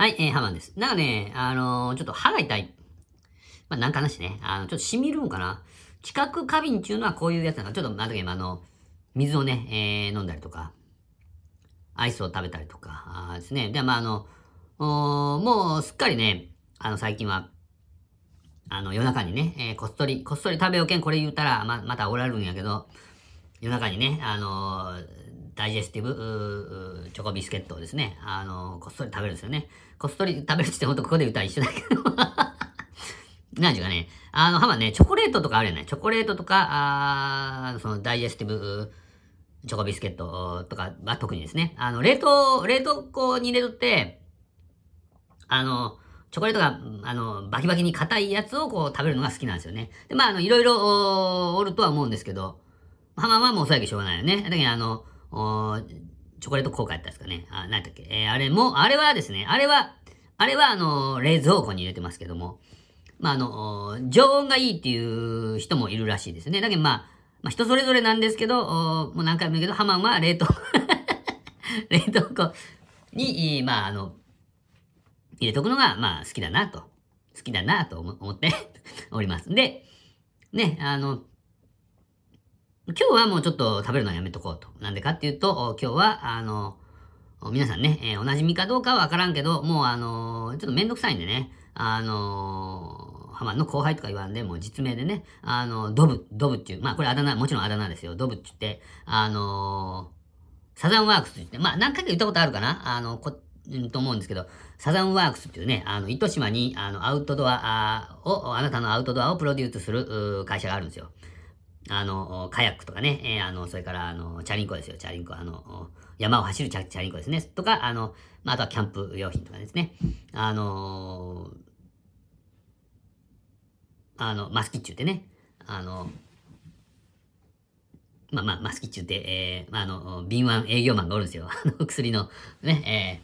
はい、えー、ハマンです。なんかね、あのー、ちょっと歯が痛い。まあ、なんかなしね。あの、ちょっと染みるんかな。知覚過敏っていうのはこういうやつなんか、ちょっと、なんだっけ、あの、水をね、えー、飲んだりとか、アイスを食べたりとか、あですね。で、まあ、あの、もう、すっかりね、あの、最近は、あの、夜中にね、えー、こっそり、こっそり食べよけん、これ言うたら、ま、またおられるんやけど、夜中にね、あのダイジェスティブチョコビスケットをですね、あのこっそり食べるんですよね。こっそり食べるってほんとここで言ったら一緒だけど なんちゅうかね、あの、はまね、チョコレートとかあるよね。チョコレートとか、あそのダイジェスティブチョコビスケットとかは特にですね、あの、冷凍、冷凍庫に入れとって、あの、チョコレートが、あの、バキバキに硬いやつをこう食べるのが好きなんですよね。で、まあ、あの、いろいろおるとは思うんですけど、ハマはもうそうやけしょうがないよね。だけど、あの、おチョコレート効果やったんですかね。あ、何だっけ。えー、あれも、あれはですね、あれは、あれはあの、冷蔵庫に入れてますけども、まあ、あの、常温がいいっていう人もいるらしいですね。だけどまあ、まあ、人それぞれなんですけど、もう何回も言うけど、ハマンは冷凍 冷凍庫に、まあ、あの、入れとくのが、まあ、好きだなと。好きだなと思って おります。で、ね、あの、今日はもうちょっと食べるのはやめとこうと。なんでかっていうと、今日は、あの、皆さんね、えー、お馴染みかどうかはわからんけど、もうあのー、ちょっとめんどくさいんでね、あのー、浜の後輩とか言わんで、もう実名でね、あのドブ、ドブっていう、まあこれあだ名、もちろんあだ名ですよ。ドブって言って、あのサザンワークスって言って、まあ何回か言ったことあるかなあの、こ、んと思うんですけど、サザンワークスっていうね、あの、糸島に、あの、アウトドアを、あなたのアウトドアをプロデュースする会社があるんですよ。あの、カヤックとかね、えー、あの、それから、あの、チャリンコですよ、チャリンコ。あの、山を走るチャチャリンコですね。とか、あの、まあ、あとはキャンプ用品とかですね。あのあの、マスキッチュってね、あの、まあまあ、マスキッチュって、えー、まあ、あの、敏腕営業マンがおるんですよ。あの、薬の、ね、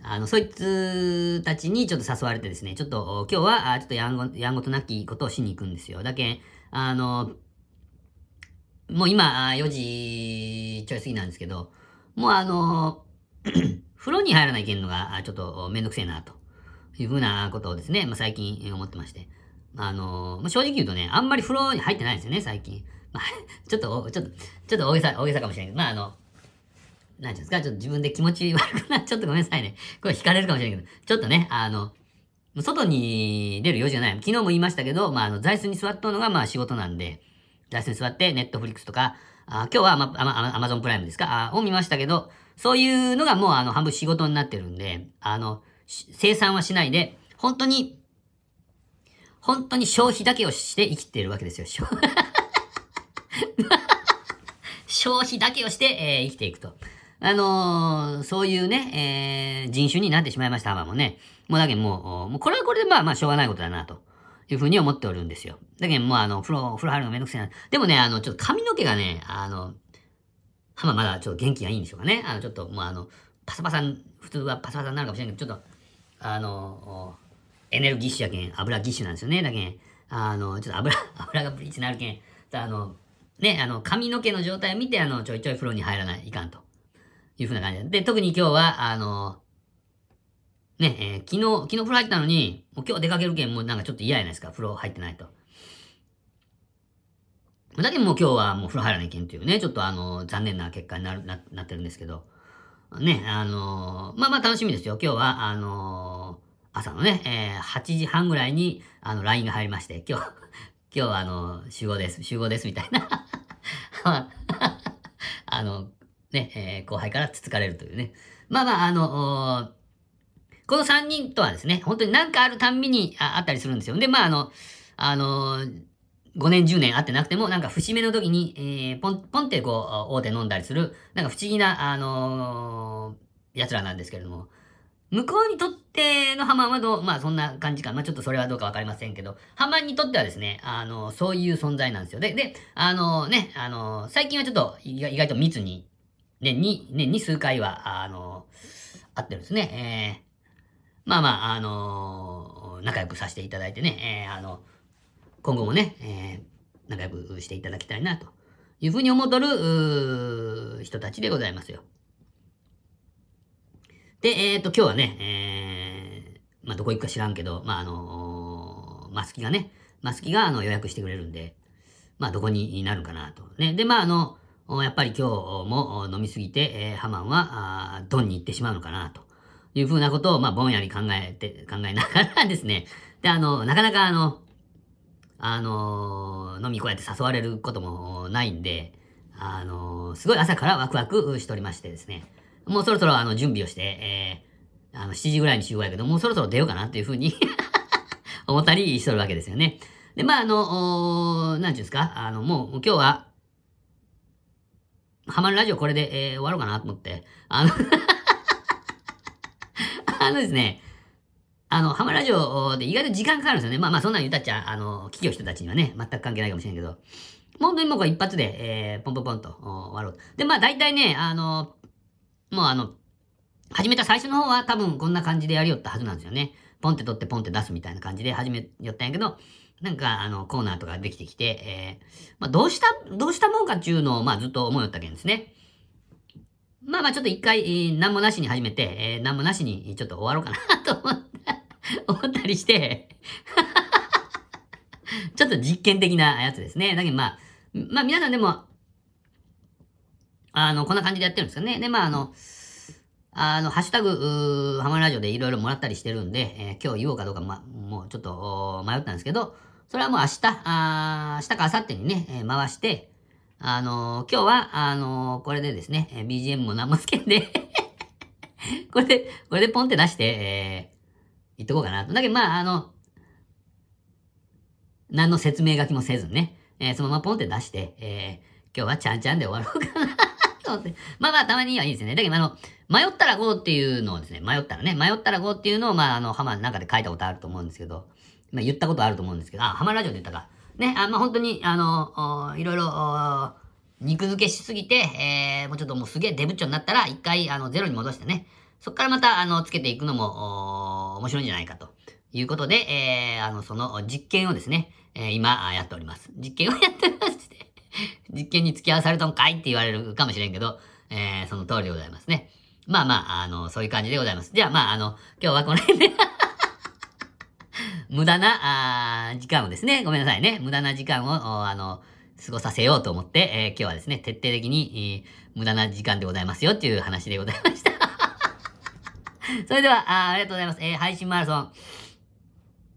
えー、あの、そいつたちにちょっと誘われてですね、ちょっと、今日は、ちょっとやんご、やんごとなきことをしに行くんですよ。だけあの、もう今、4時ちょい過ぎなんですけど、もうあの、風呂に入らないけんのが、ちょっとめんどくせえな、というふうなことをですね、まあ、最近思ってまして。あの、まあ、正直言うとね、あんまり風呂に入ってないんですよね、最近。まあ、ちょっと、ちょっと、ちょっと大げさ、大げさかもしれないけど、まあ、あの、なんていうんですか、ちょっと自分で気持ち悪くなっちゃってごめんなさいね。これ惹かれるかもしれないけど、ちょっとね、あの、外に出る用事がない。昨日も言いましたけど、まあ、あの、座椅子に座っとるのが、まあ、仕事なんで、座椅子に座って、ネットフリックスとか、あ今日はアマアマゾンプライムですか？あを見ましたけど、そういうのがもうあの半分仕事になってるんで、あの、生産はしないで、本当に、本当に消費だけをして生きてるわけですよ。消費だけをして、えー、生きていくと。あのー、そういうね、えー、人種になってしまいました、アマもね。もうだけどもう、もうこれはこれでまあまあしょうがないことだなと。いうふうに思っておるんですよ。だけど、もうあの、風呂、風呂入るのめんどくせえな。でもね、あの、ちょっと髪の毛がね、あの、ままだちょっと元気がいいんでしょうかね。あの、ちょっと、もうあの、パサパサ、普通はパサパサになるかもしれないけど、ちょっと、あの、エネルギッシュやけん、油ギッシュなんですよね。だけん、あの、ちょっと油、油がブリーチになるけん、あの、ね、あの、髪の毛の状態を見て、あの、ちょいちょい風呂に入らない、いかんと。いうふうな感じで。で、特に今日は、あの、ね、えー、昨日、昨日風呂入ったのに、もう今日出かけるけんもうなんかちょっと嫌やないですか、風呂入ってないと。だけどもう今日はもう風呂入らないけんというね、ちょっとあの、残念な結果になる、な、なってるんですけど。ね、あのー、まあまあ楽しみですよ。今日は、あのー、朝のね、えー、8時半ぐらいに、あの、LINE が入りまして、今日、今日はあの、集合です、集合です、みたいな。あの、ね、え、後輩からつつかれるというね。まあまあ、あの、この3人とはですね、本当に何かあるたんびにあったりするんですよ。で、まあ、あの、あのー、5年10年会ってなくても、なんか節目の時に、えー、ポン、ポンってこう、大手飲んだりする、なんか不思議な、あのー、奴らなんですけれども、向こうにとってのハマンはどう、まあそんな感じか。まあちょっとそれはどうかわかりませんけど、ハマンにとってはですね、あの、そういう存在なんですよ。で、で、あのね、あの、最近はちょっと意外と密に、年に、年に数回は、あの、会ってるんですね。えーまあまあ、あのー、仲良くさせていただいてね、えー、あの、今後もね、えー、仲良くしていただきたいな、というふうに思っとる、人たちでございますよ。で、えっ、ー、と、今日はね、えまあ、どこ行くか知らんけど、まあ、あのー、マスキがね、マスキがあの予約してくれるんで、まあ、どこになるかなと。ね。で、まあ、あの、やっぱり今日も飲みすぎて、えー、ハマンは、あドンに行ってしまうのかな、というふうなことを、まあ、ぼんやり考えて、考えながらですね。で、あの、なかなかあの、あの飲みこうやって誘われることもないんで、あのすごい朝からワクワクしておりましてですね。もうそろそろあの準備をして、えー、あの7時ぐらいに集合やけど、もうそろそろ出ようかなっていうふうに 思ったりしとるわけですよね。で、まあ、あの、なんちゅうんですか、あの、もう今日は、ハマるラジオこれで、えー、終わろうかなと思って、あのあのですね、あの、ハマラジオで意外と時間かかるんですよね。まあまあ、そんなん言ったっちゃ、あの、企業人たちにはね、全く関係ないかもしれんけど、本当にもうこれ一発で、えー、ポンポンポンと終わろうと。で、まあ大体ね、あの、もうあの、始めた最初の方は多分こんな感じでやりよったはずなんですよね。ポンって取ってポンって出すみたいな感じで始めよったんやけど、なんか、あの、コーナーとかできてきて、えー、まあ、どうした、どうしたもんかっていうのを、まあ、ずっと思いよったけんですね。まあまあ、ちょっと一回、えー、何もなしに始めて、えー、何もなしにちょっと終わろうかな と思った、思ったりして ちょっと実験的なやつですね。だけどまあ、まあ皆さんでも、あの、こんな感じでやってるんですよね。で、まああの、あの、ハッシュタグ、ハマラジオでいろいろもらったりしてるんで、えー、今日言おうかどうか、ま、もうちょっと迷ったんですけど、それはもう明日、あ明日か明後日にね、えー、回して、あの、今日は、あの、これでですね、BGM も何もつけんで これで、これでポンって出して、えー、言っとこうかなと。だけど、まあ、あの、何の説明書きもせずね、えー、そのままポンって出して、えー、今日はちゃんちゃんで終わろうかなと思って。まあまあ、たまにはいいですよね。だけど、あの、迷ったら GO っていうのをですね、迷ったらね、迷ったら GO っていうのを、まあ、あの、ハマの中で書いたことあると思うんですけど、まあ、言ったことあると思うんですけど、あ、ハマラジオで言ったか。ね、あまあ、本当に、あの、いろいろ、肉付けしすぎて、えー、もうちょっともうすげえデブッチョになったら、一回、あの、ゼロに戻してね、そっからまた、あの、つけていくのも、面白いんじゃないかということで、えー、あの、その実験をですね、えー、今、やっております。実験をやっておりまして、実験に付き合わされたんかいって言われるかもしれんけど、えー、その通りでございますね。まあまあ、あの、そういう感じでございます。じゃあまあ、あの、今日はこの辺で 無駄な、あ時間をですね、ごめんなさいね。無駄な時間を、あの、過ごさせようと思って、えー、今日はですね、徹底的に、えー、無駄な時間でございますよっていう話でございました それではあ、ありがとうございます。えー、配信マラソン。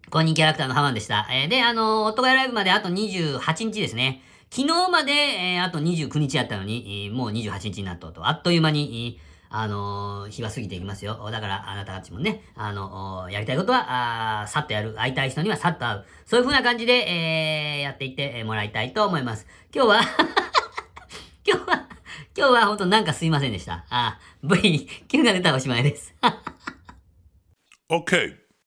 公認キャラクターのハマンでした。えー、で、あの、夫がライブまであと28日ですね。昨日まで、えー、あと29日やったのに、えー、もう28日になったと、あっという間に、あのー、日は過ぎていきますよ。だから、あなたたちもね、あのやりたいことは、あさっとやる。会いたい人にはさっと会う。そういう風な感じで、えー、やっていってもらいたいと思います。今日は 今日は、今日は本当なんかすいませんでした。あ、V、Q が出たおしまいです。OK。